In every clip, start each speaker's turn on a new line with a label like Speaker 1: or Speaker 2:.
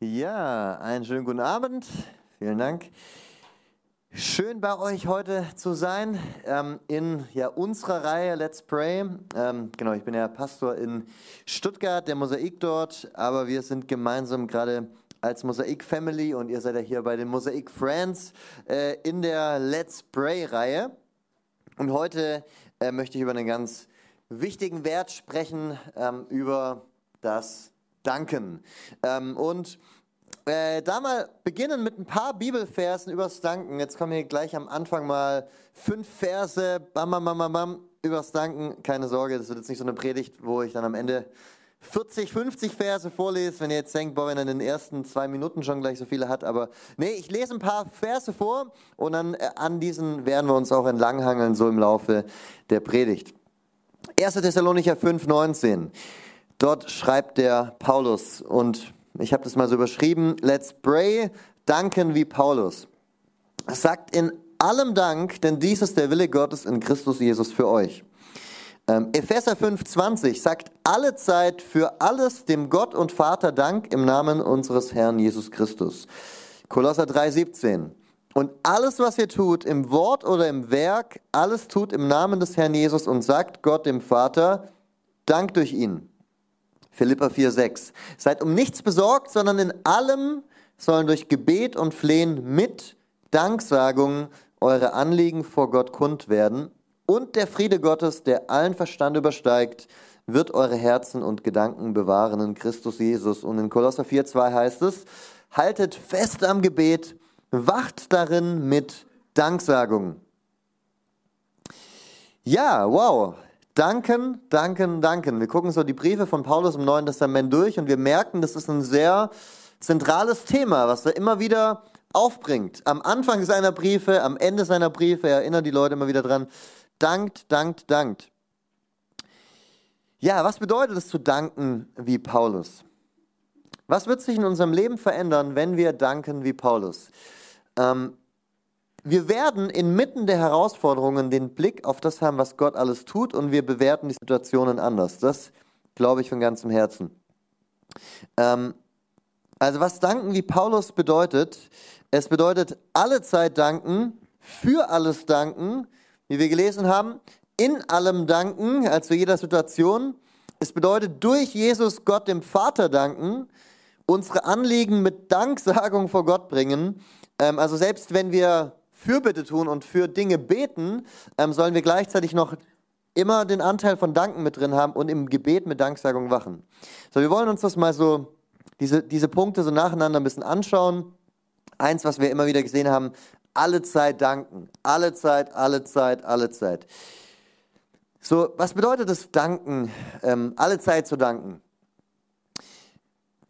Speaker 1: Ja, einen schönen guten Abend. Vielen Dank. Schön bei euch heute zu sein ähm, in ja, unserer Reihe Let's Pray. Ähm, genau, ich bin ja Pastor in Stuttgart, der Mosaik dort, aber wir sind gemeinsam gerade als Mosaik Family und ihr seid ja hier bei den Mosaik Friends äh, in der Let's Pray Reihe. Und heute äh, möchte ich über einen ganz wichtigen Wert sprechen, ähm, über das Danken. Ähm, und äh, da mal beginnen mit ein paar Bibelversen übers Danken. Jetzt kommen hier gleich am Anfang mal fünf Verse, bam, bam, bam, bam, übers Danken. Keine Sorge, das wird jetzt nicht so eine Predigt, wo ich dann am Ende 40, 50 Verse vorlese, wenn ihr jetzt denkt, boah, wenn er in den ersten zwei Minuten schon gleich so viele hat. Aber nee, ich lese ein paar Verse vor und dann äh, an diesen werden wir uns auch entlanghangeln, so im Laufe der Predigt. 1. Thessalonicher 5, 19. Dort schreibt der Paulus und ich habe das mal so überschrieben, let's pray, danken wie Paulus. Sagt in allem Dank, denn dies ist der Wille Gottes in Christus Jesus für euch. Ähm, Epheser 5,20 sagt alle Zeit für alles dem Gott und Vater Dank im Namen unseres Herrn Jesus Christus. Kolosser 3,17 und alles, was ihr tut, im Wort oder im Werk, alles tut im Namen des Herrn Jesus und sagt Gott dem Vater Dank durch ihn. Philippa 4,6. Seid um nichts besorgt, sondern in allem sollen durch Gebet und Flehen mit Danksagung eure Anliegen vor Gott kund werden. Und der Friede Gottes, der allen Verstand übersteigt, wird eure Herzen und Gedanken bewahren in Christus Jesus. Und in Kolosser 4,2 heißt es, haltet fest am Gebet, wacht darin mit Danksagung. Ja, wow. Danken, danken, danken. Wir gucken so die Briefe von Paulus im Neuen Testament durch und wir merken, das ist ein sehr zentrales Thema, was er immer wieder aufbringt. Am Anfang seiner Briefe, am Ende seiner Briefe erinnern die Leute immer wieder dran. Dankt, dankt, dankt. Ja, was bedeutet es zu danken wie Paulus? Was wird sich in unserem Leben verändern, wenn wir danken wie Paulus? Ähm, wir werden inmitten der Herausforderungen den Blick auf das haben, was Gott alles tut und wir bewerten die Situationen anders. Das glaube ich von ganzem Herzen. Ähm, also was danken wie Paulus bedeutet, es bedeutet alle Zeit danken, für alles danken, wie wir gelesen haben, in allem danken, also jeder Situation. Es bedeutet durch Jesus Gott dem Vater danken, unsere Anliegen mit Danksagung vor Gott bringen. Ähm, also selbst wenn wir Fürbitte tun und für Dinge beten, ähm, sollen wir gleichzeitig noch immer den Anteil von Danken mit drin haben und im Gebet mit Danksagung wachen. So, wir wollen uns das mal so, diese, diese Punkte so nacheinander ein bisschen anschauen. Eins, was wir immer wieder gesehen haben, alle Zeit danken. Alle Zeit, alle Zeit, alle Zeit. So, was bedeutet es danken, ähm, alle Zeit zu danken?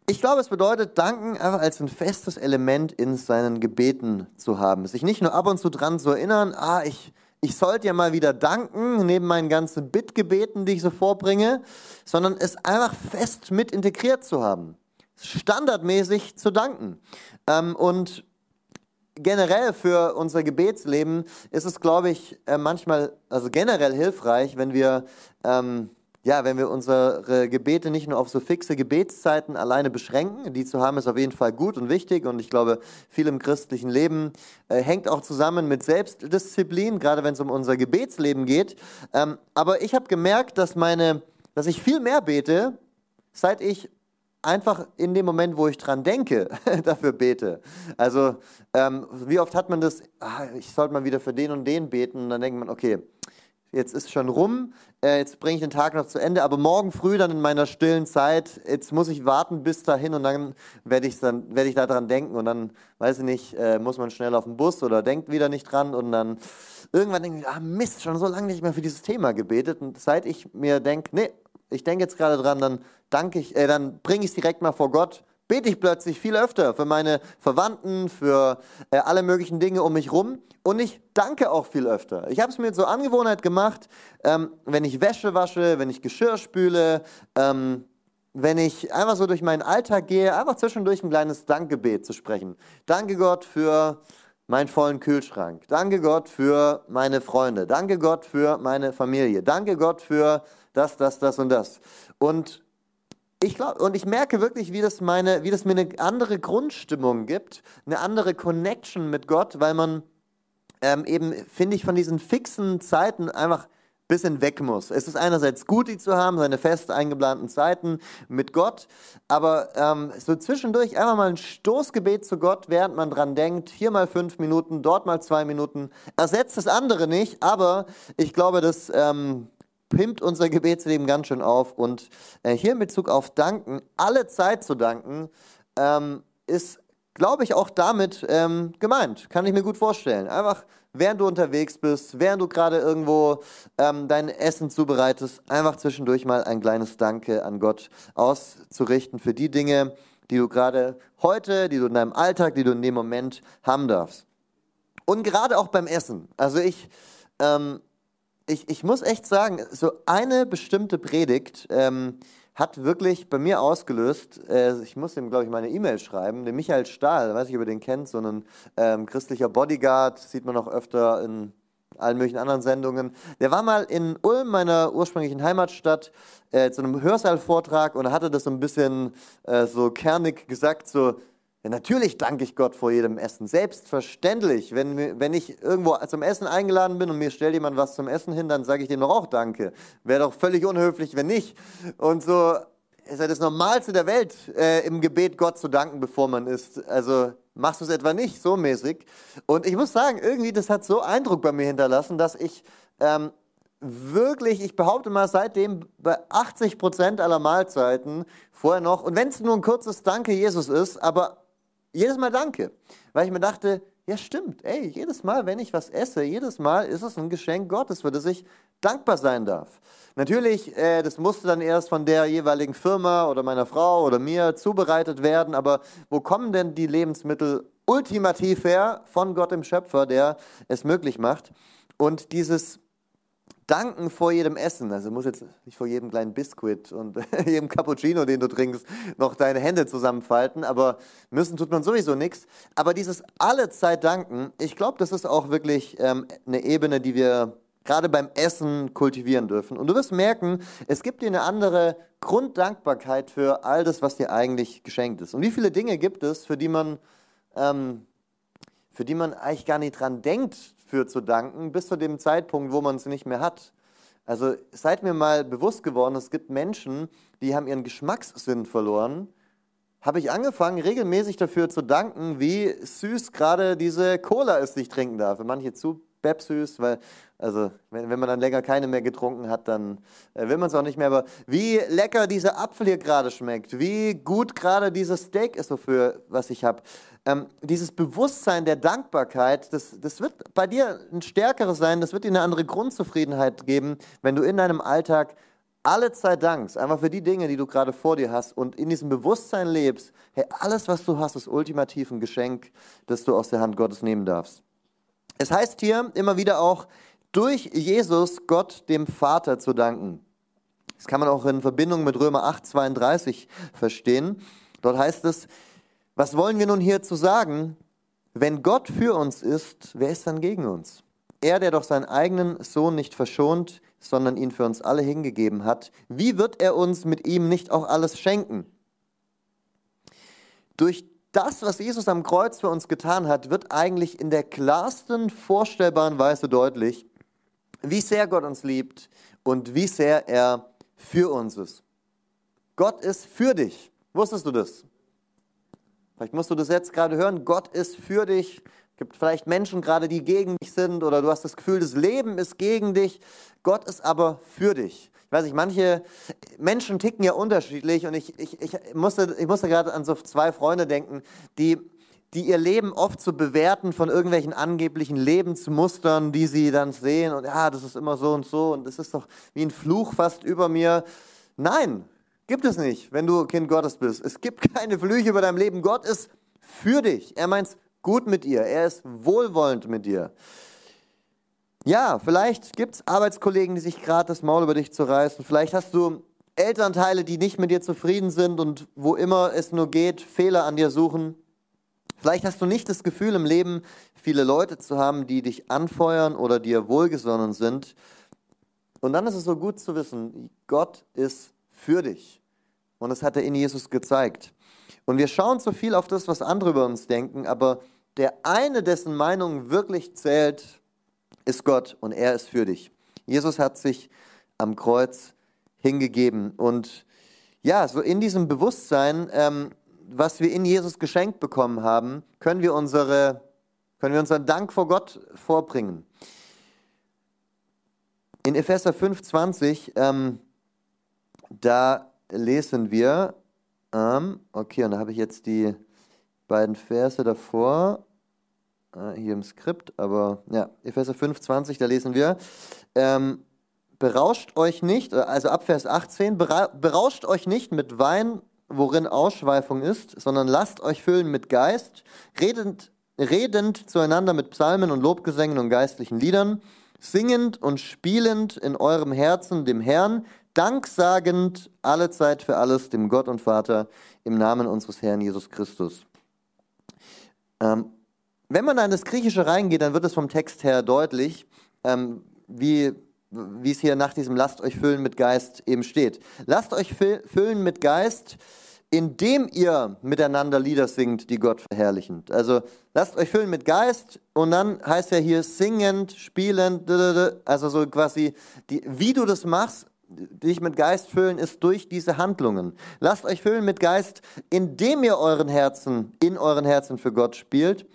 Speaker 1: Ich glaube, es bedeutet, danken einfach als ein festes Element in seinen Gebeten zu haben. Sich nicht nur ab und zu dran zu erinnern, ah, ich, ich sollte ja mal wieder danken, neben meinen ganzen Bittgebeten, die ich so vorbringe, sondern es einfach fest mit integriert zu haben. Standardmäßig zu danken. Ähm, und generell für unser Gebetsleben ist es, glaube ich, äh, manchmal, also generell hilfreich, wenn wir ähm, ja, wenn wir unsere Gebete nicht nur auf so fixe Gebetszeiten alleine beschränken, die zu haben ist auf jeden Fall gut und wichtig und ich glaube, viel im christlichen Leben äh, hängt auch zusammen mit Selbstdisziplin, gerade wenn es um unser Gebetsleben geht. Ähm, aber ich habe gemerkt, dass meine, dass ich viel mehr bete, seit ich einfach in dem Moment, wo ich dran denke, dafür bete. Also ähm, wie oft hat man das, ah, ich sollte mal wieder für den und den beten und dann denkt man, okay, jetzt ist schon rum, äh, jetzt bringe ich den Tag noch zu Ende, aber morgen früh dann in meiner stillen Zeit, jetzt muss ich warten bis dahin und dann werde ich werde ich daran denken und dann weiß ich nicht, äh, muss man schnell auf den Bus oder denkt wieder nicht dran und dann irgendwann denke ich, ah Mist, schon so lange nicht mehr für dieses Thema gebetet und seit ich mir denke, nee, ich denke jetzt gerade dran, dann danke ich, äh, dann bringe ich es direkt mal vor Gott bete ich plötzlich viel öfter für meine Verwandten, für äh, alle möglichen Dinge um mich rum und ich danke auch viel öfter. Ich habe es mir zur Angewohnheit gemacht, ähm, wenn ich Wäsche wasche, wenn ich Geschirr spüle, ähm, wenn ich einfach so durch meinen Alltag gehe, einfach zwischendurch ein kleines Dankgebet zu sprechen. Danke Gott für meinen vollen Kühlschrank. Danke Gott für meine Freunde. Danke Gott für meine Familie. Danke Gott für das, das, das und das. Und ich glaube, und ich merke wirklich, wie das, meine, wie das mir eine andere Grundstimmung gibt, eine andere Connection mit Gott, weil man ähm, eben, finde ich, von diesen fixen Zeiten einfach ein bisschen weg muss. Es ist einerseits gut, die zu haben, seine fest eingeplanten Zeiten mit Gott, aber ähm, so zwischendurch einfach mal ein Stoßgebet zu Gott, während man dran denkt, hier mal fünf Minuten, dort mal zwei Minuten, ersetzt das andere nicht, aber ich glaube, dass ähm, pimpt unser Gebetsleben ganz schön auf. Und äh, hier in Bezug auf Danken, alle Zeit zu danken, ähm, ist, glaube ich, auch damit ähm, gemeint. Kann ich mir gut vorstellen. Einfach, während du unterwegs bist, während du gerade irgendwo ähm, dein Essen zubereitest, einfach zwischendurch mal ein kleines Danke an Gott auszurichten für die Dinge, die du gerade heute, die du in deinem Alltag, die du in dem Moment haben darfst. Und gerade auch beim Essen. Also ich ähm, ich, ich muss echt sagen, so eine bestimmte Predigt ähm, hat wirklich bei mir ausgelöst, äh, ich muss ihm, glaube ich, meine E-Mail schreiben, den Michael Stahl, weiß nicht, ob ihr den kennt, so ein ähm, christlicher Bodyguard, sieht man auch öfter in allen möglichen anderen Sendungen. Der war mal in Ulm, meiner ursprünglichen Heimatstadt, äh, zu einem Hörsaalvortrag und hatte das so ein bisschen äh, so kernig gesagt, so, ja, natürlich danke ich Gott vor jedem Essen. Selbstverständlich. Wenn, wenn ich irgendwo zum Essen eingeladen bin und mir stellt jemand was zum Essen hin, dann sage ich dem doch auch Danke. Wäre doch völlig unhöflich, wenn nicht. Und so ist ja das Normalste der Welt, äh, im Gebet Gott zu danken, bevor man isst. Also machst du es etwa nicht so mäßig. Und ich muss sagen, irgendwie, das hat so Eindruck bei mir hinterlassen, dass ich ähm, wirklich, ich behaupte mal, seitdem bei 80 Prozent aller Mahlzeiten vorher noch, und wenn es nur ein kurzes Danke Jesus ist, aber jedes Mal danke, weil ich mir dachte, ja stimmt, ey, jedes Mal, wenn ich was esse, jedes Mal ist es ein Geschenk Gottes, für das ich dankbar sein darf. Natürlich, äh, das musste dann erst von der jeweiligen Firma oder meiner Frau oder mir zubereitet werden, aber wo kommen denn die Lebensmittel ultimativ her? Von Gott dem Schöpfer, der es möglich macht. Und dieses danken vor jedem Essen. Also muss jetzt nicht vor jedem kleinen Biskuit und jedem Cappuccino, den du trinkst, noch deine Hände zusammenfalten, aber müssen tut man sowieso nichts. Aber dieses alle Zeit danken, ich glaube, das ist auch wirklich ähm, eine Ebene, die wir gerade beim Essen kultivieren dürfen. Und du wirst merken, es gibt dir eine andere Grunddankbarkeit für all das, was dir eigentlich geschenkt ist. Und wie viele Dinge gibt es, für die man, ähm, für die man eigentlich gar nicht dran denkt, für zu danken, bis zu dem Zeitpunkt, wo man es nicht mehr hat. Also seid mir mal bewusst geworden, es gibt Menschen, die haben ihren Geschmackssinn verloren. Habe ich angefangen, regelmäßig dafür zu danken, wie süß gerade diese Cola ist, die ich trinken darf. Für manche zu süß, weil, also, wenn, wenn man dann länger keine mehr getrunken hat, dann äh, will man es auch nicht mehr. Aber wie lecker dieser Apfel hier gerade schmeckt, wie gut gerade dieses Steak ist, wofür, was ich habe ähm, dieses Bewusstsein der Dankbarkeit, das, das wird bei dir ein stärkeres sein, das wird dir eine andere Grundzufriedenheit geben, wenn du in deinem Alltag alle Zeit dankst, einfach für die Dinge, die du gerade vor dir hast und in diesem Bewusstsein lebst, hey, alles, was du hast, ist ultimativ ein Geschenk, das du aus der Hand Gottes nehmen darfst. Es heißt hier immer wieder auch, durch Jesus Gott dem Vater zu danken. Das kann man auch in Verbindung mit Römer 8, 32 verstehen. Dort heißt es, was wollen wir nun hierzu sagen? Wenn Gott für uns ist, wer ist dann gegen uns? Er, der doch seinen eigenen Sohn nicht verschont, sondern ihn für uns alle hingegeben hat, wie wird er uns mit ihm nicht auch alles schenken? Durch das, was Jesus am Kreuz für uns getan hat, wird eigentlich in der klarsten vorstellbaren Weise deutlich, wie sehr Gott uns liebt und wie sehr er für uns ist. Gott ist für dich. Wusstest du das? Vielleicht musst du das jetzt gerade hören, Gott ist für dich. Es gibt vielleicht Menschen gerade, die gegen dich sind oder du hast das Gefühl, das Leben ist gegen dich. Gott ist aber für dich. Ich weiß nicht, manche Menschen ticken ja unterschiedlich und ich, ich, ich musste, ich musste gerade an so zwei Freunde denken, die, die ihr Leben oft so bewerten von irgendwelchen angeblichen Lebensmustern, die sie dann sehen und ja, das ist immer so und so und das ist doch wie ein Fluch fast über mir. Nein, Gibt es nicht, wenn du Kind Gottes bist. Es gibt keine Flüche über deinem Leben. Gott ist für dich. Er meint gut mit dir. Er ist wohlwollend mit dir. Ja, vielleicht gibt es Arbeitskollegen, die sich gerade das Maul über dich zu reißen. Vielleicht hast du Elternteile, die nicht mit dir zufrieden sind und wo immer es nur geht, Fehler an dir suchen. Vielleicht hast du nicht das Gefühl im Leben, viele Leute zu haben, die dich anfeuern oder dir wohlgesonnen sind. Und dann ist es so gut zu wissen, Gott ist für dich. Und das hat er in Jesus gezeigt. Und wir schauen zu viel auf das, was andere über uns denken, aber der eine, dessen Meinung wirklich zählt, ist Gott und er ist für dich. Jesus hat sich am Kreuz hingegeben und ja, so in diesem Bewusstsein, ähm, was wir in Jesus geschenkt bekommen haben, können wir, unsere, können wir unseren Dank vor Gott vorbringen. In Epheser 5,20, ähm, da lesen wir, ähm, okay, und da habe ich jetzt die beiden Verse davor, äh, hier im Skript, aber ja, Epheser 5,20, da lesen wir, ähm, berauscht euch nicht, äh, also ab Vers 18, berauscht euch nicht mit Wein, worin Ausschweifung ist, sondern lasst euch füllen mit Geist, redend, redend zueinander mit Psalmen und Lobgesängen und geistlichen Liedern, singend und spielend in eurem Herzen dem Herrn, danksagend alle Zeit für alles dem Gott und Vater im Namen unseres Herrn Jesus Christus. Ähm, wenn man in das Griechische reingeht, dann wird es vom Text her deutlich, ähm, wie, wie es hier nach diesem Lasst euch füllen mit Geist eben steht. Lasst euch füllen mit Geist, indem ihr miteinander Lieder singt, die Gott verherrlichen. Also lasst euch füllen mit Geist und dann heißt ja hier singend, spielend, also so quasi, die, wie du das machst, dich mit Geist füllen, ist durch diese Handlungen. Lasst euch füllen mit Geist, indem ihr euren Herzen, in euren Herzen für Gott spielt,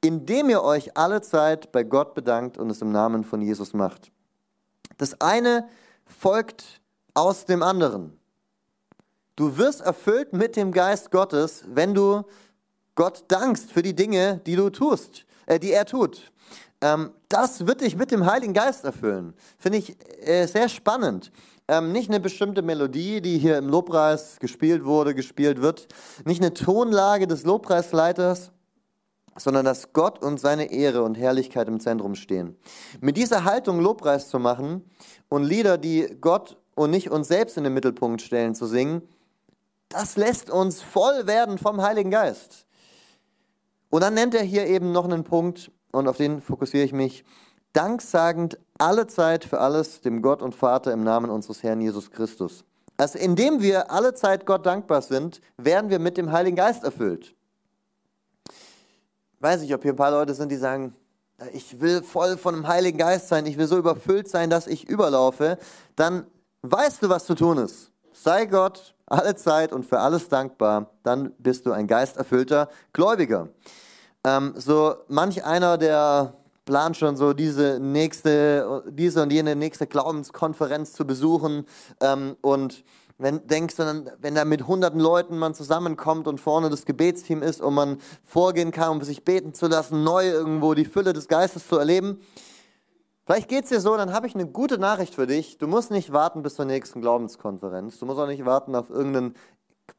Speaker 1: indem ihr euch alle Zeit bei Gott bedankt und es im Namen von Jesus macht. Das eine folgt aus dem anderen. Du wirst erfüllt mit dem Geist Gottes, wenn du Gott dankst für die Dinge, die du tust, äh, die er tut. Ähm, das wird dich mit dem Heiligen Geist erfüllen. Finde ich äh, sehr spannend. Ähm, nicht eine bestimmte Melodie, die hier im Lobpreis gespielt wurde, gespielt wird. Nicht eine Tonlage des Lobpreisleiters, sondern dass Gott und seine Ehre und Herrlichkeit im Zentrum stehen. Mit dieser Haltung Lobpreis zu machen und Lieder, die Gott und nicht uns selbst in den Mittelpunkt stellen, zu singen, das lässt uns voll werden vom Heiligen Geist. Und dann nennt er hier eben noch einen Punkt, und auf den fokussiere ich mich. Danksagend alle Zeit für alles dem Gott und Vater im Namen unseres Herrn Jesus Christus. Also indem wir alle Zeit Gott dankbar sind, werden wir mit dem Heiligen Geist erfüllt. Ich weiß nicht, ob hier ein paar Leute sind, die sagen, ich will voll von dem Heiligen Geist sein, ich will so überfüllt sein, dass ich überlaufe. Dann weißt du, was zu tun ist. Sei Gott alle Zeit und für alles dankbar, dann bist du ein geisterfüllter Gläubiger. Ähm, so manch einer, der plant schon so diese nächste, diese und jene nächste Glaubenskonferenz zu besuchen ähm, und wenn denkst du dann, wenn da mit hunderten Leuten man zusammenkommt und vorne das Gebetsteam ist und man vorgehen kann, um sich beten zu lassen, neu irgendwo die Fülle des Geistes zu erleben, Vielleicht geht es dir so, dann habe ich eine gute Nachricht für dich. Du musst nicht warten bis zur nächsten Glaubenskonferenz. Du musst auch nicht warten auf irgendeinen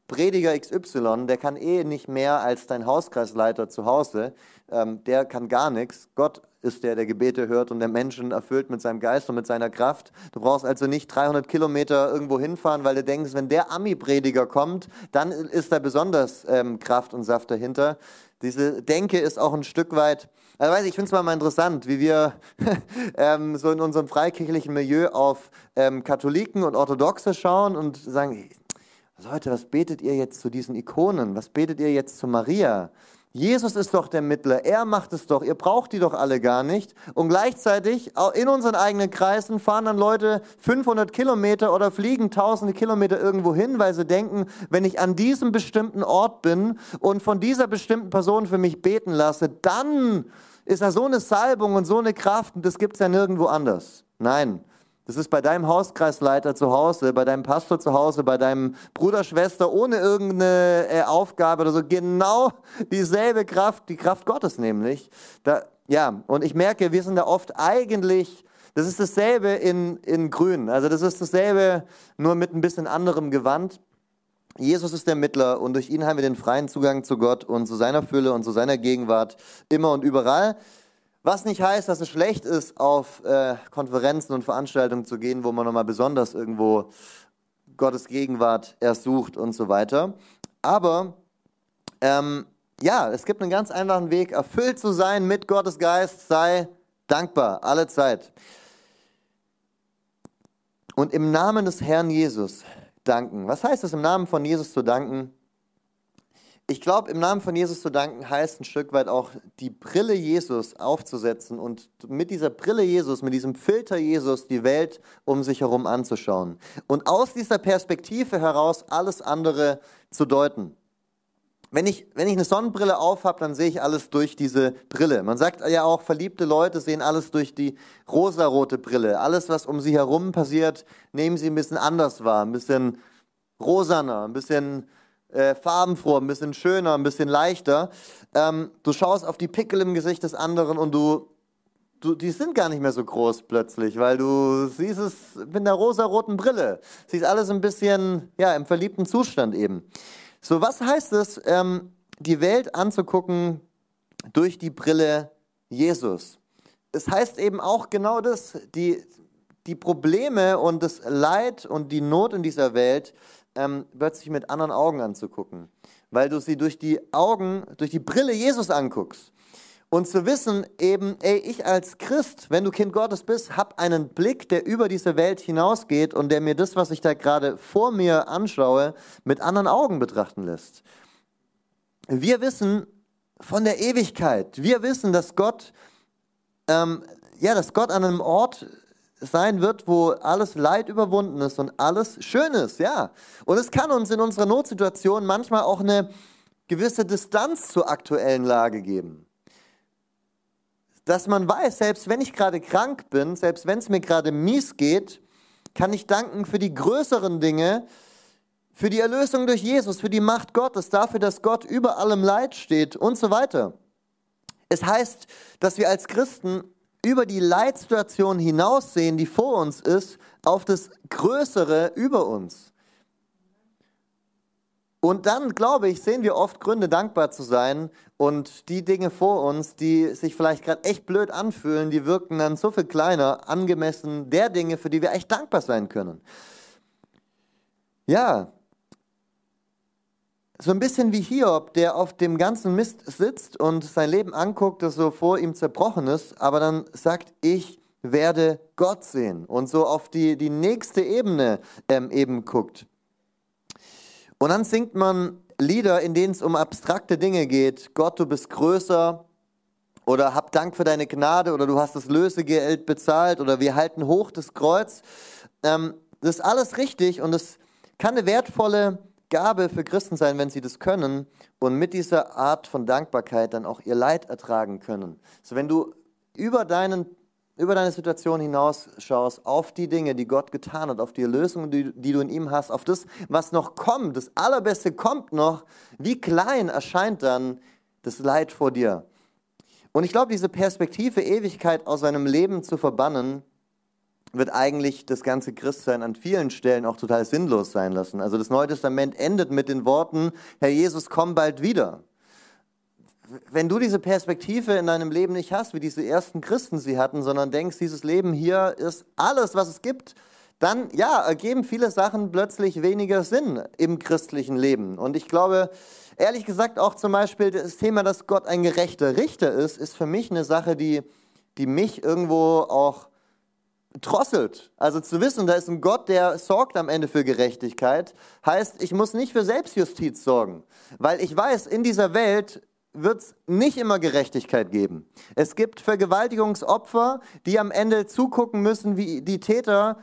Speaker 1: Prediger XY, der kann eh nicht mehr als dein Hauskreisleiter zu Hause. Ähm, der kann gar nichts. Gott ist der, der Gebete hört und der Menschen erfüllt mit seinem Geist und mit seiner Kraft. Du brauchst also nicht 300 Kilometer irgendwo hinfahren, weil du denkst, wenn der Ami-Prediger kommt, dann ist da besonders ähm, Kraft und Saft dahinter. Diese Denke ist auch ein Stück weit also weiß ich, ich finde es mal interessant, wie wir ähm, so in unserem freikirchlichen Milieu auf ähm, Katholiken und Orthodoxe schauen und sagen, Leute, was betet ihr jetzt zu diesen Ikonen? Was betet ihr jetzt zu Maria? Jesus ist doch der Mittler, er macht es doch, ihr braucht die doch alle gar nicht. Und gleichzeitig in unseren eigenen Kreisen fahren dann Leute 500 Kilometer oder fliegen tausende Kilometer irgendwo hin, weil sie denken, wenn ich an diesem bestimmten Ort bin und von dieser bestimmten Person für mich beten lasse, dann ist da so eine Salbung und so eine Kraft und das gibt es ja nirgendwo anders. Nein, das ist bei deinem Hauskreisleiter zu Hause, bei deinem Pastor zu Hause, bei deinem Bruder, Schwester, ohne irgendeine äh, Aufgabe oder so. Genau dieselbe Kraft, die Kraft Gottes nämlich. Da, ja, und ich merke, wir sind da oft eigentlich, das ist dasselbe in, in Grün. Also das ist dasselbe, nur mit ein bisschen anderem Gewand. Jesus ist der Mittler und durch ihn haben wir den freien Zugang zu Gott und zu seiner Fülle und zu seiner Gegenwart immer und überall. Was nicht heißt, dass es schlecht ist, auf äh, Konferenzen und Veranstaltungen zu gehen, wo man nochmal besonders irgendwo Gottes Gegenwart erst sucht und so weiter. Aber ähm, ja, es gibt einen ganz einfachen Weg, erfüllt zu sein mit Gottes Geist, sei dankbar, alle Zeit. Und im Namen des Herrn Jesus danken. Was heißt es, im Namen von Jesus zu danken? Ich glaube, im Namen von Jesus zu danken heißt ein Stück weit auch die Brille Jesus aufzusetzen und mit dieser Brille Jesus, mit diesem Filter Jesus die Welt um sich herum anzuschauen und aus dieser Perspektive heraus alles andere zu deuten. Wenn ich, wenn ich eine Sonnenbrille aufhab, dann sehe ich alles durch diese Brille. Man sagt ja auch, verliebte Leute sehen alles durch die rosarote Brille. Alles, was um sie herum passiert, nehmen sie ein bisschen anders wahr, ein bisschen rosaner, ein bisschen äh, farbenfroh, ein bisschen schöner, ein bisschen leichter. Ähm, du schaust auf die Pickel im Gesicht des anderen und du, du, die sind gar nicht mehr so groß plötzlich, weil du siehst es mit der rosaroten Brille. Siehst alles ein bisschen, ja, im verliebten Zustand eben. So, was heißt es, ähm, die Welt anzugucken durch die Brille Jesus? Es heißt eben auch genau das, die, die Probleme und das Leid und die Not in dieser Welt ähm, plötzlich mit anderen Augen anzugucken, weil du sie durch die Augen, durch die Brille Jesus anguckst. Und zu wissen eben, ey, ich als Christ, wenn du Kind Gottes bist, hab einen Blick, der über diese Welt hinausgeht und der mir das, was ich da gerade vor mir anschaue, mit anderen Augen betrachten lässt. Wir wissen von der Ewigkeit. Wir wissen, dass Gott, ähm, ja, dass Gott an einem Ort sein wird, wo alles Leid überwunden ist und alles schön ist, ja. Und es kann uns in unserer Notsituation manchmal auch eine gewisse Distanz zur aktuellen Lage geben. Dass man weiß, selbst wenn ich gerade krank bin, selbst wenn es mir gerade mies geht, kann ich danken für die größeren Dinge, für die Erlösung durch Jesus, für die Macht Gottes, dafür, dass Gott über allem Leid steht und so weiter. Es heißt, dass wir als Christen über die Leitsituation hinaussehen, die vor uns ist, auf das Größere über uns. Und dann, glaube ich, sehen wir oft Gründe, dankbar zu sein. Und die Dinge vor uns, die sich vielleicht gerade echt blöd anfühlen, die wirken dann so viel kleiner, angemessen der Dinge, für die wir echt dankbar sein können. Ja, so ein bisschen wie Hiob, der auf dem ganzen Mist sitzt und sein Leben anguckt, das so vor ihm zerbrochen ist, aber dann sagt, ich werde Gott sehen und so auf die, die nächste Ebene ähm, eben guckt. Und dann singt man Lieder, in denen es um abstrakte Dinge geht. Gott, du bist größer oder hab Dank für deine Gnade oder du hast das Lösegeld bezahlt oder wir halten hoch das Kreuz. Ähm, das ist alles richtig und es kann eine wertvolle Gabe für Christen sein, wenn sie das können und mit dieser Art von Dankbarkeit dann auch ihr Leid ertragen können. So wenn du über, deinen, über deine Situation hinaus schaust, auf die Dinge, die Gott getan hat, auf die Erlösung, die, die du in ihm hast, auf das, was noch kommt, das Allerbeste kommt noch, wie klein erscheint dann das Leid vor dir. Und ich glaube, diese Perspektive, Ewigkeit aus seinem Leben zu verbannen, wird eigentlich das ganze Christsein an vielen Stellen auch total sinnlos sein lassen. Also das Neue Testament endet mit den Worten, Herr Jesus, komm bald wieder. Wenn du diese Perspektive in deinem Leben nicht hast, wie diese ersten Christen sie hatten, sondern denkst, dieses Leben hier ist alles, was es gibt, dann ja, ergeben viele Sachen plötzlich weniger Sinn im christlichen Leben. Und ich glaube, ehrlich gesagt, auch zum Beispiel das Thema, dass Gott ein gerechter Richter ist, ist für mich eine Sache, die, die mich irgendwo auch drosselt. Also zu wissen, da ist ein Gott, der sorgt am Ende für Gerechtigkeit, heißt, ich muss nicht für Selbstjustiz sorgen, weil ich weiß, in dieser Welt wird es nicht immer Gerechtigkeit geben. Es gibt Vergewaltigungsopfer, die am Ende zugucken müssen, wie die Täter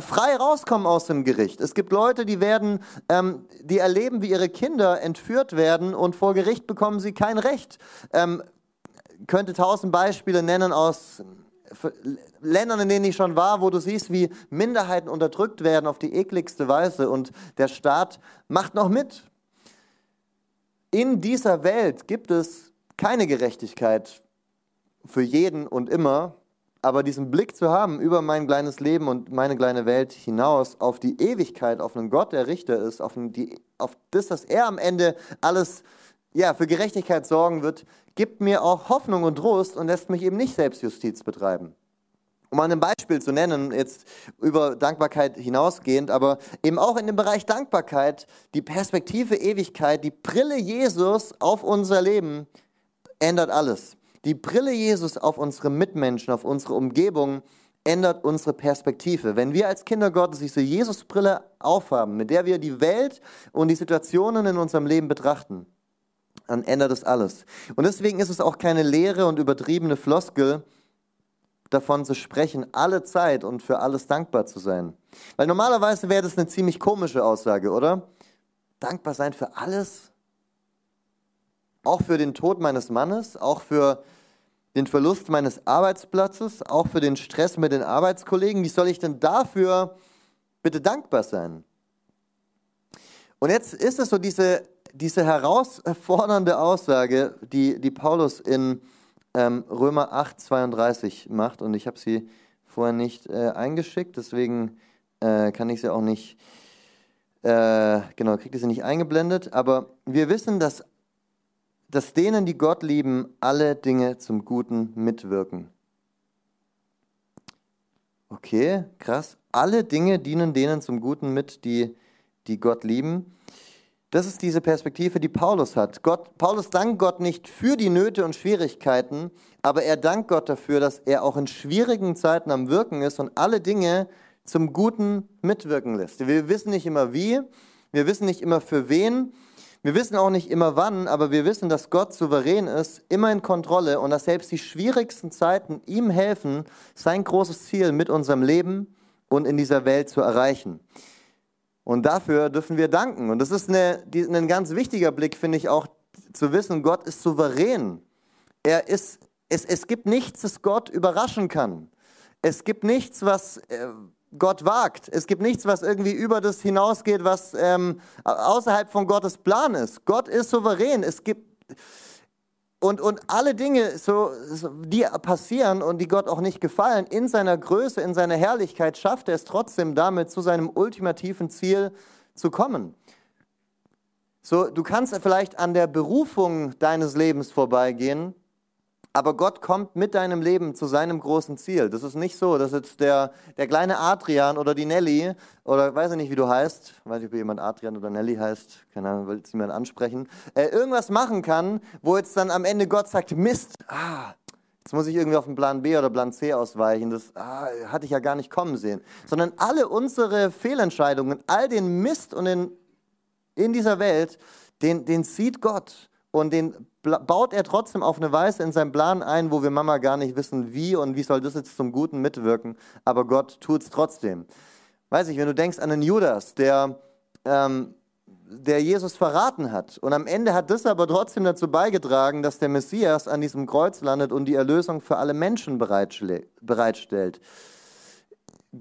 Speaker 1: frei rauskommen aus dem Gericht. Es gibt Leute, die werden, ähm, die erleben, wie ihre Kinder entführt werden und vor Gericht bekommen sie kein Recht. Ähm, könnte tausend Beispiele nennen aus Ländern, in denen ich schon war, wo du siehst, wie Minderheiten unterdrückt werden auf die ekligste Weise und der Staat macht noch mit. In dieser Welt gibt es keine Gerechtigkeit für jeden und immer, aber diesen Blick zu haben über mein kleines Leben und meine kleine Welt hinaus auf die Ewigkeit, auf einen Gott, der Richter ist, auf, die, auf das, dass er am Ende alles ja, für Gerechtigkeit sorgen wird, gibt mir auch Hoffnung und Trost und lässt mich eben nicht Selbstjustiz betreiben. Um mal ein Beispiel zu nennen, jetzt über Dankbarkeit hinausgehend, aber eben auch in dem Bereich Dankbarkeit, die Perspektive Ewigkeit, die Brille Jesus auf unser Leben ändert alles. Die Brille Jesus auf unsere Mitmenschen, auf unsere Umgebung ändert unsere Perspektive. Wenn wir als Kinder Gottes diese Jesusbrille aufhaben, mit der wir die Welt und die Situationen in unserem Leben betrachten, dann ändert es alles. Und deswegen ist es auch keine leere und übertriebene Floskel, davon zu sprechen, alle Zeit und für alles dankbar zu sein. Weil normalerweise wäre das eine ziemlich komische Aussage, oder? Dankbar sein für alles? Auch für den Tod meines Mannes, auch für den Verlust meines Arbeitsplatzes, auch für den Stress mit den Arbeitskollegen. Wie soll ich denn dafür bitte dankbar sein? Und jetzt ist es so diese, diese herausfordernde Aussage, die, die Paulus in ähm, Römer 8, 32 macht. Und ich habe sie vorher nicht äh, eingeschickt, deswegen äh, kann ich sie auch nicht, äh, genau, kriege sie nicht eingeblendet. Aber wir wissen, dass dass denen, die Gott lieben, alle Dinge zum Guten mitwirken. Okay, krass. Alle Dinge dienen denen zum Guten mit, die, die Gott lieben. Das ist diese Perspektive, die Paulus hat. Gott, Paulus dankt Gott nicht für die Nöte und Schwierigkeiten, aber er dankt Gott dafür, dass er auch in schwierigen Zeiten am Wirken ist und alle Dinge zum Guten mitwirken lässt. Wir wissen nicht immer wie, wir wissen nicht immer für wen, wir wissen auch nicht immer wann, aber wir wissen, dass Gott souverän ist, immer in Kontrolle und dass selbst die schwierigsten Zeiten ihm helfen, sein großes Ziel mit unserem Leben und in dieser Welt zu erreichen. Und dafür dürfen wir danken. Und das ist eine, die, ein ganz wichtiger Blick, finde ich auch, zu wissen, Gott ist souverän. Er ist, es, es gibt nichts, das Gott überraschen kann. Es gibt nichts, was, äh, Gott wagt. Es gibt nichts, was irgendwie über das hinausgeht, was ähm, außerhalb von Gottes Plan ist. Gott ist souverän. Es gibt und, und alle Dinge, so, die passieren und die Gott auch nicht gefallen, in seiner Größe, in seiner Herrlichkeit, schafft er es trotzdem damit, zu seinem ultimativen Ziel zu kommen. So, du kannst vielleicht an der Berufung deines Lebens vorbeigehen, aber Gott kommt mit deinem Leben zu seinem großen Ziel. Das ist nicht so, dass jetzt der, der kleine Adrian oder die Nelly, oder weiß ich nicht, wie du heißt, weiß ich, ob jemand Adrian oder Nelly heißt, keine Ahnung, will es jemand ansprechen, äh, irgendwas machen kann, wo jetzt dann am Ende Gott sagt, Mist, ah, jetzt muss ich irgendwie auf den Plan B oder Plan C ausweichen, das ah, hatte ich ja gar nicht kommen sehen. Sondern alle unsere Fehlentscheidungen, all den Mist und den, in dieser Welt, den, den sieht Gott und den baut er trotzdem auf eine Weise in seinen Plan ein, wo wir Mama gar nicht wissen, wie und wie soll das jetzt zum Guten mitwirken, aber Gott tut es trotzdem. Weiß ich, wenn du denkst an einen Judas, der, ähm, der Jesus verraten hat und am Ende hat das aber trotzdem dazu beigetragen, dass der Messias an diesem Kreuz landet und die Erlösung für alle Menschen bereitstellt.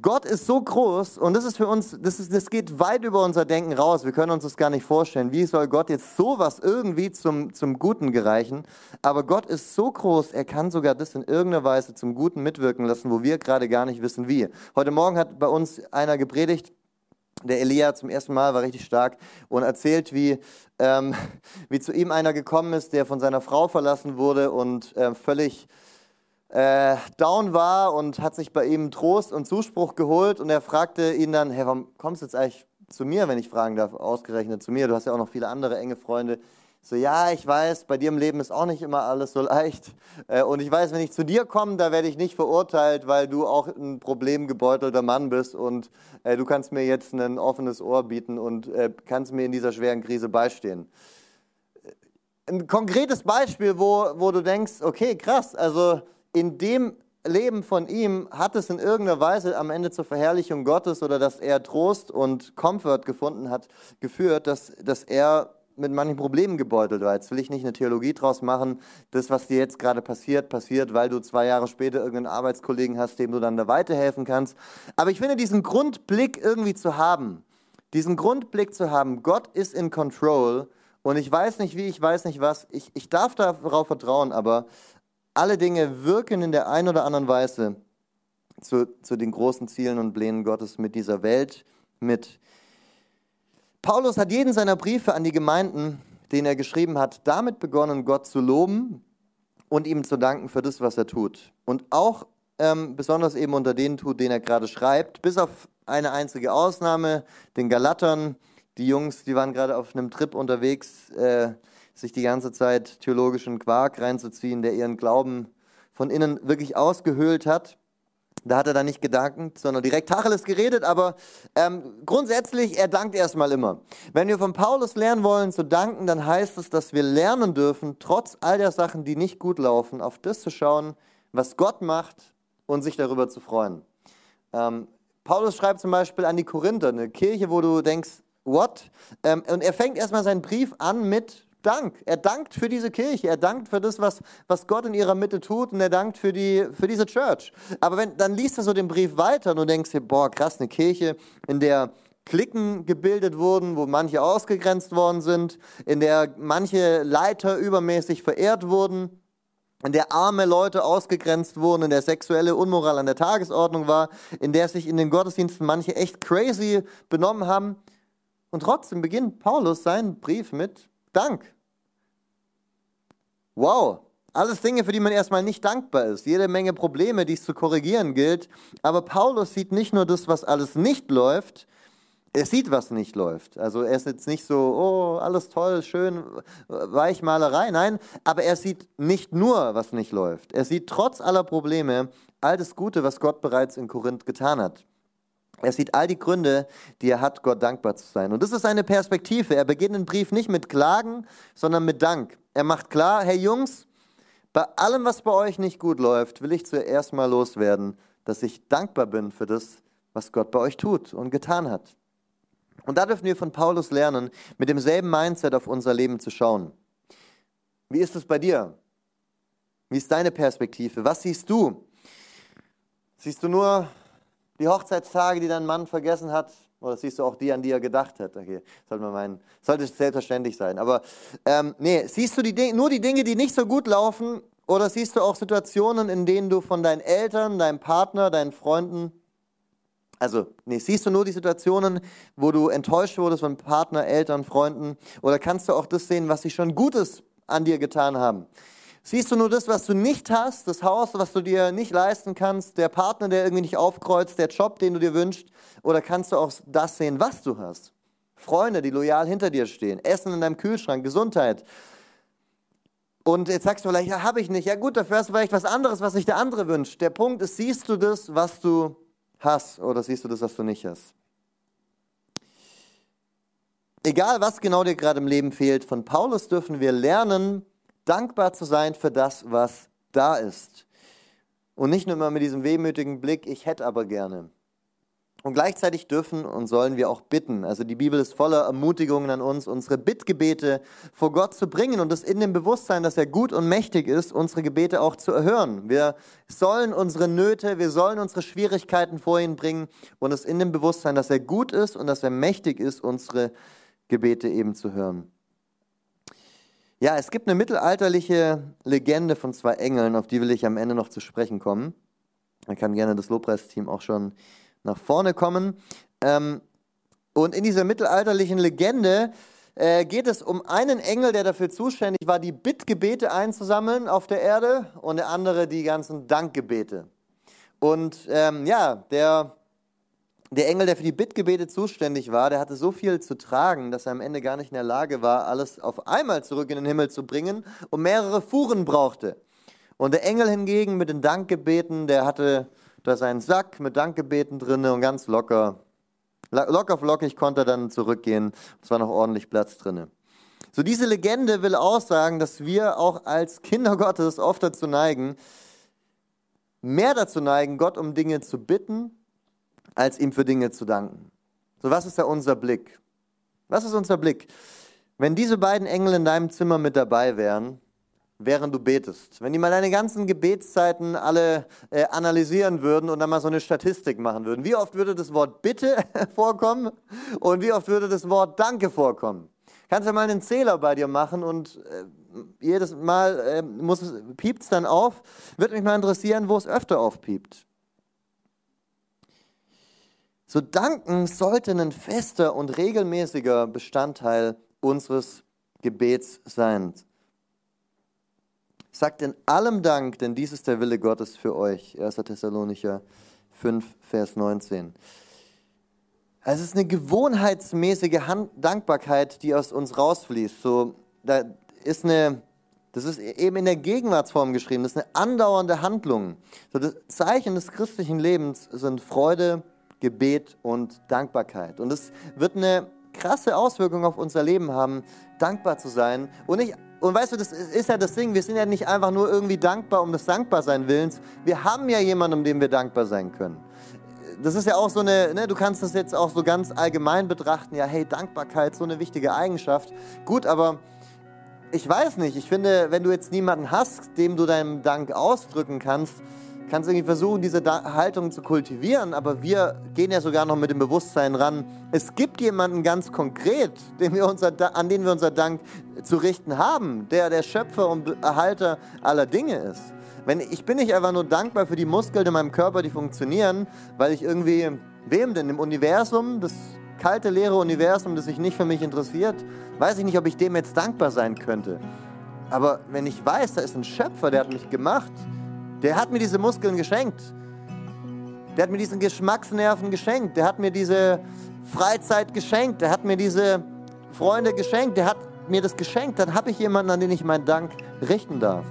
Speaker 1: Gott ist so groß und das ist für uns, das, ist, das geht weit über unser Denken raus. Wir können uns das gar nicht vorstellen. Wie soll Gott jetzt sowas irgendwie zum, zum Guten gereichen? Aber Gott ist so groß, er kann sogar das in irgendeiner Weise zum Guten mitwirken lassen, wo wir gerade gar nicht wissen wie. Heute Morgen hat bei uns einer gepredigt, der Elia zum ersten Mal war richtig stark und erzählt, wie, ähm, wie zu ihm einer gekommen ist, der von seiner Frau verlassen wurde und äh, völlig äh, down war und hat sich bei ihm Trost und Zuspruch geholt und er fragte ihn dann, hey, warum kommst du jetzt eigentlich zu mir, wenn ich fragen darf, ausgerechnet zu mir? Du hast ja auch noch viele andere enge Freunde. So, ja, ich weiß, bei dir im Leben ist auch nicht immer alles so leicht. Äh, und ich weiß, wenn ich zu dir komme, da werde ich nicht verurteilt, weil du auch ein problemgebeutelter Mann bist und äh, du kannst mir jetzt ein offenes Ohr bieten und äh, kannst mir in dieser schweren Krise beistehen. Ein konkretes Beispiel, wo, wo du denkst, okay, krass, also in dem Leben von ihm hat es in irgendeiner Weise am Ende zur Verherrlichung Gottes oder dass er Trost und Comfort gefunden hat, geführt, dass, dass er mit manchen Problemen gebeutelt war. Jetzt will ich nicht eine Theologie draus machen, das, was dir jetzt gerade passiert, passiert, weil du zwei Jahre später irgendeinen Arbeitskollegen hast, dem du dann da weiterhelfen kannst. Aber ich finde, diesen Grundblick irgendwie zu haben, diesen Grundblick zu haben, Gott ist in Control und ich weiß nicht wie, ich weiß nicht was, ich, ich darf darauf vertrauen, aber alle Dinge wirken in der einen oder anderen Weise zu, zu den großen Zielen und Plänen Gottes mit dieser Welt mit. Paulus hat jeden seiner Briefe an die Gemeinden, den er geschrieben hat, damit begonnen, Gott zu loben und ihm zu danken für das, was er tut. Und auch ähm, besonders eben unter denen tut, denen er gerade schreibt, bis auf eine einzige Ausnahme, den Galatern. Die Jungs, die waren gerade auf einem Trip unterwegs. Äh, sich die ganze Zeit theologischen Quark reinzuziehen, der ihren Glauben von innen wirklich ausgehöhlt hat. Da hat er dann nicht gedankt, sondern direkt Tacheles geredet, aber ähm, grundsätzlich, er dankt erstmal immer. Wenn wir von Paulus lernen wollen zu danken, dann heißt es, dass wir lernen dürfen, trotz all der Sachen, die nicht gut laufen, auf das zu schauen, was Gott macht und sich darüber zu freuen. Ähm, Paulus schreibt zum Beispiel an die Korinther, eine Kirche, wo du denkst, what? Ähm, und er fängt erstmal seinen Brief an mit Dank. Er dankt für diese Kirche, er dankt für das, was, was Gott in ihrer Mitte tut und er dankt für, die, für diese Church. Aber wenn, dann liest er so den Brief weiter und du denkst dir, boah, krass, eine Kirche, in der Klicken gebildet wurden, wo manche ausgegrenzt worden sind, in der manche Leiter übermäßig verehrt wurden, in der arme Leute ausgegrenzt wurden, in der sexuelle Unmoral an der Tagesordnung war, in der sich in den Gottesdiensten manche echt crazy benommen haben. Und trotzdem beginnt Paulus seinen Brief mit Dank. Wow, alles Dinge, für die man erstmal nicht dankbar ist. Jede Menge Probleme, die es zu korrigieren gilt. Aber Paulus sieht nicht nur das, was alles nicht läuft, er sieht, was nicht läuft. Also er ist jetzt nicht so, oh, alles toll, schön, Weichmalerei. Nein, aber er sieht nicht nur, was nicht läuft. Er sieht trotz aller Probleme all das Gute, was Gott bereits in Korinth getan hat. Er sieht all die Gründe, die er hat, Gott dankbar zu sein. Und das ist seine Perspektive. Er beginnt den Brief nicht mit Klagen, sondern mit Dank. Er macht klar, hey Jungs, bei allem, was bei euch nicht gut läuft, will ich zuerst mal loswerden, dass ich dankbar bin für das, was Gott bei euch tut und getan hat. Und da dürfen wir von Paulus lernen, mit demselben Mindset auf unser Leben zu schauen. Wie ist es bei dir? Wie ist deine Perspektive? Was siehst du? Siehst du nur die Hochzeitstage, die dein Mann vergessen hat? Oder siehst du auch die, an die er gedacht hat? Okay, sollte, man meinen, sollte selbstverständlich sein. Aber ähm, nee, siehst du die, nur die Dinge, die nicht so gut laufen? Oder siehst du auch Situationen, in denen du von deinen Eltern, deinem Partner, deinen Freunden, also nee, siehst du nur die Situationen, wo du enttäuscht wurdest von Partner, Eltern, Freunden? Oder kannst du auch das sehen, was sie schon Gutes an dir getan haben? Siehst du nur das, was du nicht hast, das Haus, was du dir nicht leisten kannst, der Partner, der irgendwie nicht aufkreuzt, der Job, den du dir wünschst? Oder kannst du auch das sehen, was du hast? Freunde, die loyal hinter dir stehen, Essen in deinem Kühlschrank, Gesundheit. Und jetzt sagst du vielleicht, ja, habe ich nicht. Ja gut, dafür hast du vielleicht was anderes, was sich der andere wünscht. Der Punkt ist, siehst du das, was du hast, oder siehst du das, was du nicht hast? Egal, was genau dir gerade im Leben fehlt, von Paulus dürfen wir lernen, dankbar zu sein für das, was da ist. Und nicht nur immer mit diesem wehmütigen Blick, ich hätte aber gerne. Und gleichzeitig dürfen und sollen wir auch bitten. Also die Bibel ist voller Ermutigungen an uns, unsere Bittgebete vor Gott zu bringen und es in dem Bewusstsein, dass er gut und mächtig ist, unsere Gebete auch zu erhören. Wir sollen unsere Nöte, wir sollen unsere Schwierigkeiten vor ihn bringen und es in dem Bewusstsein, dass er gut ist und dass er mächtig ist, unsere Gebete eben zu hören. Ja, es gibt eine mittelalterliche Legende von zwei Engeln, auf die will ich am Ende noch zu sprechen kommen. Da kann gerne das Lobpreisteam auch schon nach vorne kommen. Ähm, und in dieser mittelalterlichen Legende äh, geht es um einen Engel, der dafür zuständig war, die Bittgebete einzusammeln auf der Erde und der andere die ganzen Dankgebete. Und ähm, ja, der der Engel, der für die Bittgebete zuständig war, der hatte so viel zu tragen, dass er am Ende gar nicht in der Lage war, alles auf einmal zurück in den Himmel zu bringen und mehrere Fuhren brauchte. Und der Engel hingegen mit den Dankgebeten, der hatte da seinen Sack mit Dankgebeten drin und ganz locker, locker flockig konnte er dann zurückgehen. Es war noch ordentlich Platz drin. So diese Legende will aussagen, dass wir auch als Kinder Gottes oft dazu neigen, mehr dazu neigen, Gott um Dinge zu bitten, als ihm für Dinge zu danken. So, was ist da unser Blick? Was ist unser Blick? Wenn diese beiden Engel in deinem Zimmer mit dabei wären, während du betest, wenn die mal deine ganzen Gebetszeiten alle äh, analysieren würden und dann mal so eine Statistik machen würden, wie oft würde das Wort Bitte vorkommen und wie oft würde das Wort Danke vorkommen? Kannst du mal einen Zähler bei dir machen und äh, jedes Mal äh, piept es dann auf. Würde mich mal interessieren, wo es öfter aufpiept. So danken sollte ein fester und regelmäßiger Bestandteil unseres Gebets sein. Sagt in allem Dank, denn dies ist der Wille Gottes für euch. 1. Thessalonicher 5, Vers 19. Es ist eine gewohnheitsmäßige Dankbarkeit, die aus uns rausfließt. So, da ist eine Das ist eben in der Gegenwartsform geschrieben. Das ist eine andauernde Handlung. So das Zeichen des christlichen Lebens sind Freude, Gebet und Dankbarkeit. Und es wird eine krasse Auswirkung auf unser Leben haben, dankbar zu sein. Und, ich, und weißt du, das ist ja das Ding, wir sind ja nicht einfach nur irgendwie dankbar um des Dankbarsein Willens. Wir haben ja jemanden, um den wir dankbar sein können. Das ist ja auch so eine, ne, du kannst das jetzt auch so ganz allgemein betrachten, ja, hey, Dankbarkeit, so eine wichtige Eigenschaft. Gut, aber ich weiß nicht. Ich finde, wenn du jetzt niemanden hast, dem du deinen Dank ausdrücken kannst, kannst irgendwie versuchen, diese da Haltung zu kultivieren. Aber wir gehen ja sogar noch mit dem Bewusstsein ran. Es gibt jemanden ganz konkret, den wir unser, an den wir unser Dank zu richten haben, der der Schöpfer und Erhalter aller Dinge ist. Wenn, ich bin nicht einfach nur dankbar für die Muskeln in meinem Körper, die funktionieren, weil ich irgendwie, wem denn, im Universum, das kalte, leere Universum, das sich nicht für mich interessiert, weiß ich nicht, ob ich dem jetzt dankbar sein könnte. Aber wenn ich weiß, da ist ein Schöpfer, der hat mich gemacht, der hat mir diese Muskeln geschenkt, der hat mir diesen Geschmacksnerven geschenkt, der hat mir diese Freizeit geschenkt, der hat mir diese Freunde geschenkt, der hat mir das geschenkt, dann habe ich jemanden, an den ich meinen Dank richten darf.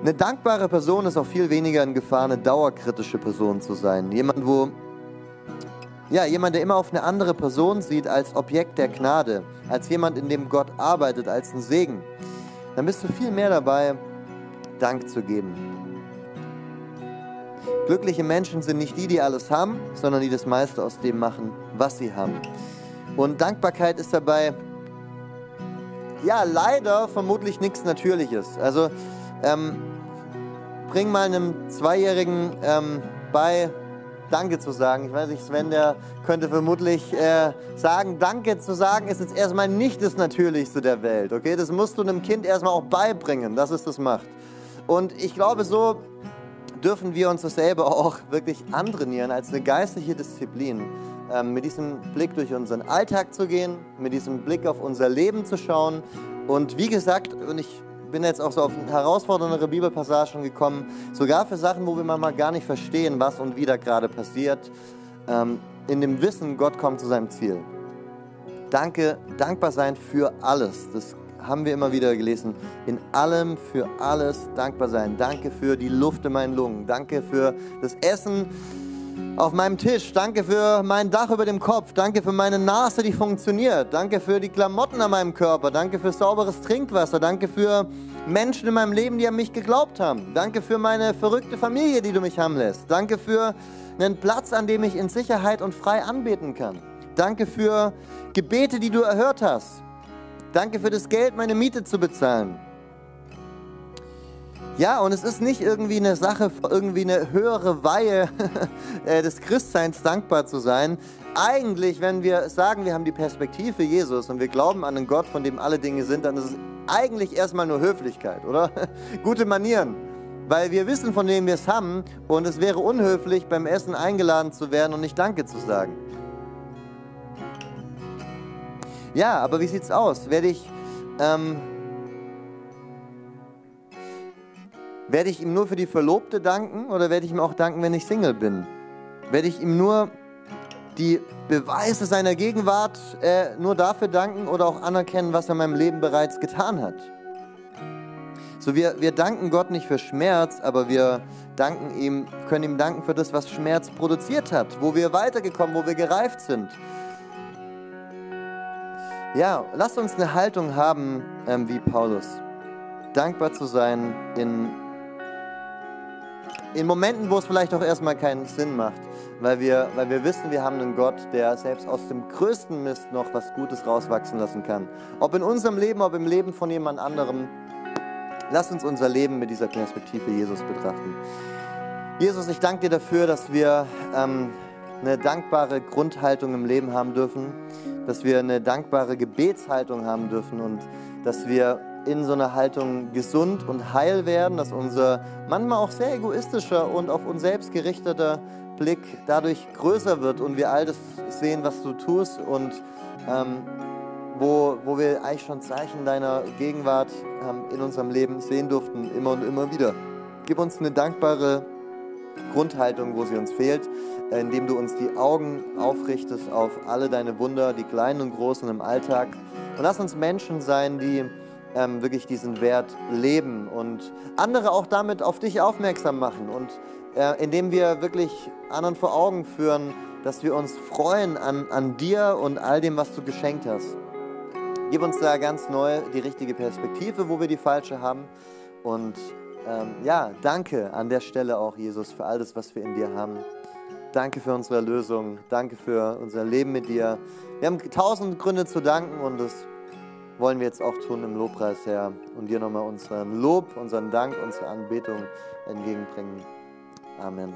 Speaker 1: Eine dankbare Person ist auch viel weniger in Gefahr, eine dauerkritische Person zu sein. Jemand, wo ja, jemand, der immer auf eine andere Person sieht als Objekt der Gnade, als jemand, in dem Gott arbeitet, als ein Segen, dann bist du viel mehr dabei, Dank zu geben. Glückliche Menschen sind nicht die, die alles haben, sondern die das meiste aus dem machen, was sie haben. Und Dankbarkeit ist dabei, ja, leider vermutlich nichts Natürliches. Also, ähm, bring mal einem Zweijährigen ähm, bei, Danke zu sagen. Ich weiß nicht, Sven, der könnte vermutlich äh, sagen, Danke zu sagen ist jetzt erstmal nicht das Natürlichste der Welt. Okay, das musst du einem Kind erstmal auch beibringen, dass es das macht. Und ich glaube, so dürfen wir uns das selber auch wirklich antrainieren als eine geistliche Disziplin. Ähm, mit diesem Blick durch unseren Alltag zu gehen, mit diesem Blick auf unser Leben zu schauen. Und wie gesagt, und ich bin jetzt auch so auf herausforderndere Bibelpassagen gekommen, sogar für Sachen, wo wir manchmal gar nicht verstehen, was und wie da gerade passiert, ähm, in dem Wissen, Gott kommt zu seinem Ziel. Danke, dankbar sein für alles. Das haben wir immer wieder gelesen. In allem, für alles dankbar sein. Danke für die Luft in meinen Lungen. Danke für das Essen auf meinem Tisch. Danke für mein Dach über dem Kopf. Danke für meine Nase, die funktioniert. Danke für die Klamotten an meinem Körper. Danke für sauberes Trinkwasser. Danke für Menschen in meinem Leben, die an mich geglaubt haben. Danke für meine verrückte Familie, die du mich haben lässt. Danke für einen Platz, an dem ich in Sicherheit und frei anbeten kann. Danke für Gebete, die du erhört hast. Danke für das Geld, meine Miete zu bezahlen. Ja, und es ist nicht irgendwie eine Sache, irgendwie eine höhere Weihe äh, des Christseins dankbar zu sein. Eigentlich, wenn wir sagen, wir haben die Perspektive Jesus und wir glauben an einen Gott, von dem alle Dinge sind, dann ist es eigentlich erstmal nur Höflichkeit, oder? Gute Manieren. Weil wir wissen, von wem wir es haben und es wäre unhöflich, beim Essen eingeladen zu werden und nicht Danke zu sagen. Ja, aber wie sieht's aus? Werde ich ähm, Werde ich ihm nur für die Verlobte danken oder werde ich ihm auch danken, wenn ich Single bin? Werde ich ihm nur die Beweise seiner Gegenwart äh, nur dafür danken oder auch anerkennen, was er in meinem Leben bereits getan hat? So, wir, wir danken Gott nicht für Schmerz, aber wir danken ihm, können ihm danken für das, was Schmerz produziert hat, wo wir weitergekommen, wo wir gereift sind. Ja, lasst uns eine Haltung haben ähm, wie Paulus. Dankbar zu sein in in Momenten, wo es vielleicht auch erstmal keinen Sinn macht, weil wir, weil wir wissen, wir haben einen Gott, der selbst aus dem größten Mist noch was Gutes rauswachsen lassen kann. Ob in unserem Leben, ob im Leben von jemand anderem. Lass uns unser Leben mit dieser Perspektive Jesus betrachten. Jesus, ich danke dir dafür, dass wir ähm, eine dankbare Grundhaltung im Leben haben dürfen, dass wir eine dankbare Gebetshaltung haben dürfen und dass wir in so einer Haltung gesund und heil werden, dass unser manchmal auch sehr egoistischer und auf uns selbst gerichteter Blick dadurch größer wird und wir all das sehen, was du tust und ähm, wo, wo wir eigentlich schon Zeichen deiner Gegenwart ähm, in unserem Leben sehen durften, immer und immer wieder. Gib uns eine dankbare Grundhaltung, wo sie uns fehlt, äh, indem du uns die Augen aufrichtest auf alle deine Wunder, die kleinen und großen im Alltag Und lass uns Menschen sein, die ähm, wirklich diesen Wert leben und andere auch damit auf dich aufmerksam machen und äh, indem wir wirklich anderen vor Augen führen, dass wir uns freuen an, an dir und all dem, was du geschenkt hast. Gib uns da ganz neu die richtige Perspektive, wo wir die falsche haben. Und ähm, ja, danke an der Stelle auch, Jesus, für all das, was wir in dir haben. Danke für unsere Lösung. Danke für unser Leben mit dir. Wir haben tausend Gründe zu danken und das wollen wir jetzt auch tun im Lobpreis, Herr. Und dir nochmal unseren Lob, unseren Dank, unsere Anbetung entgegenbringen. Amen.